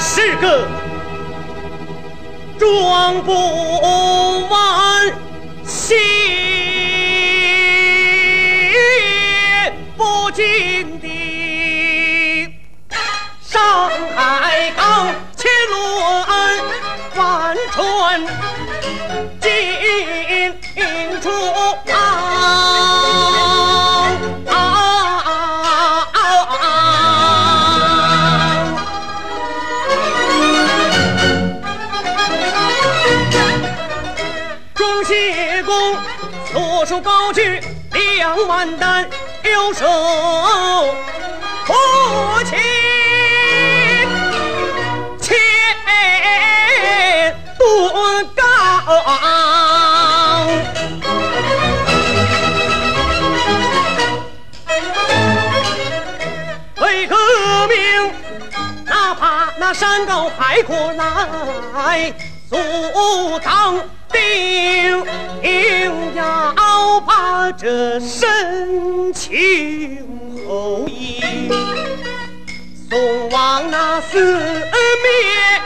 是个装不完心不尽的上海港，千轮万船谢公所属高举两万担，有手不亲，千吨钢。为革命，哪怕那山高海阔来阻挡，我把这深情厚谊送往那四面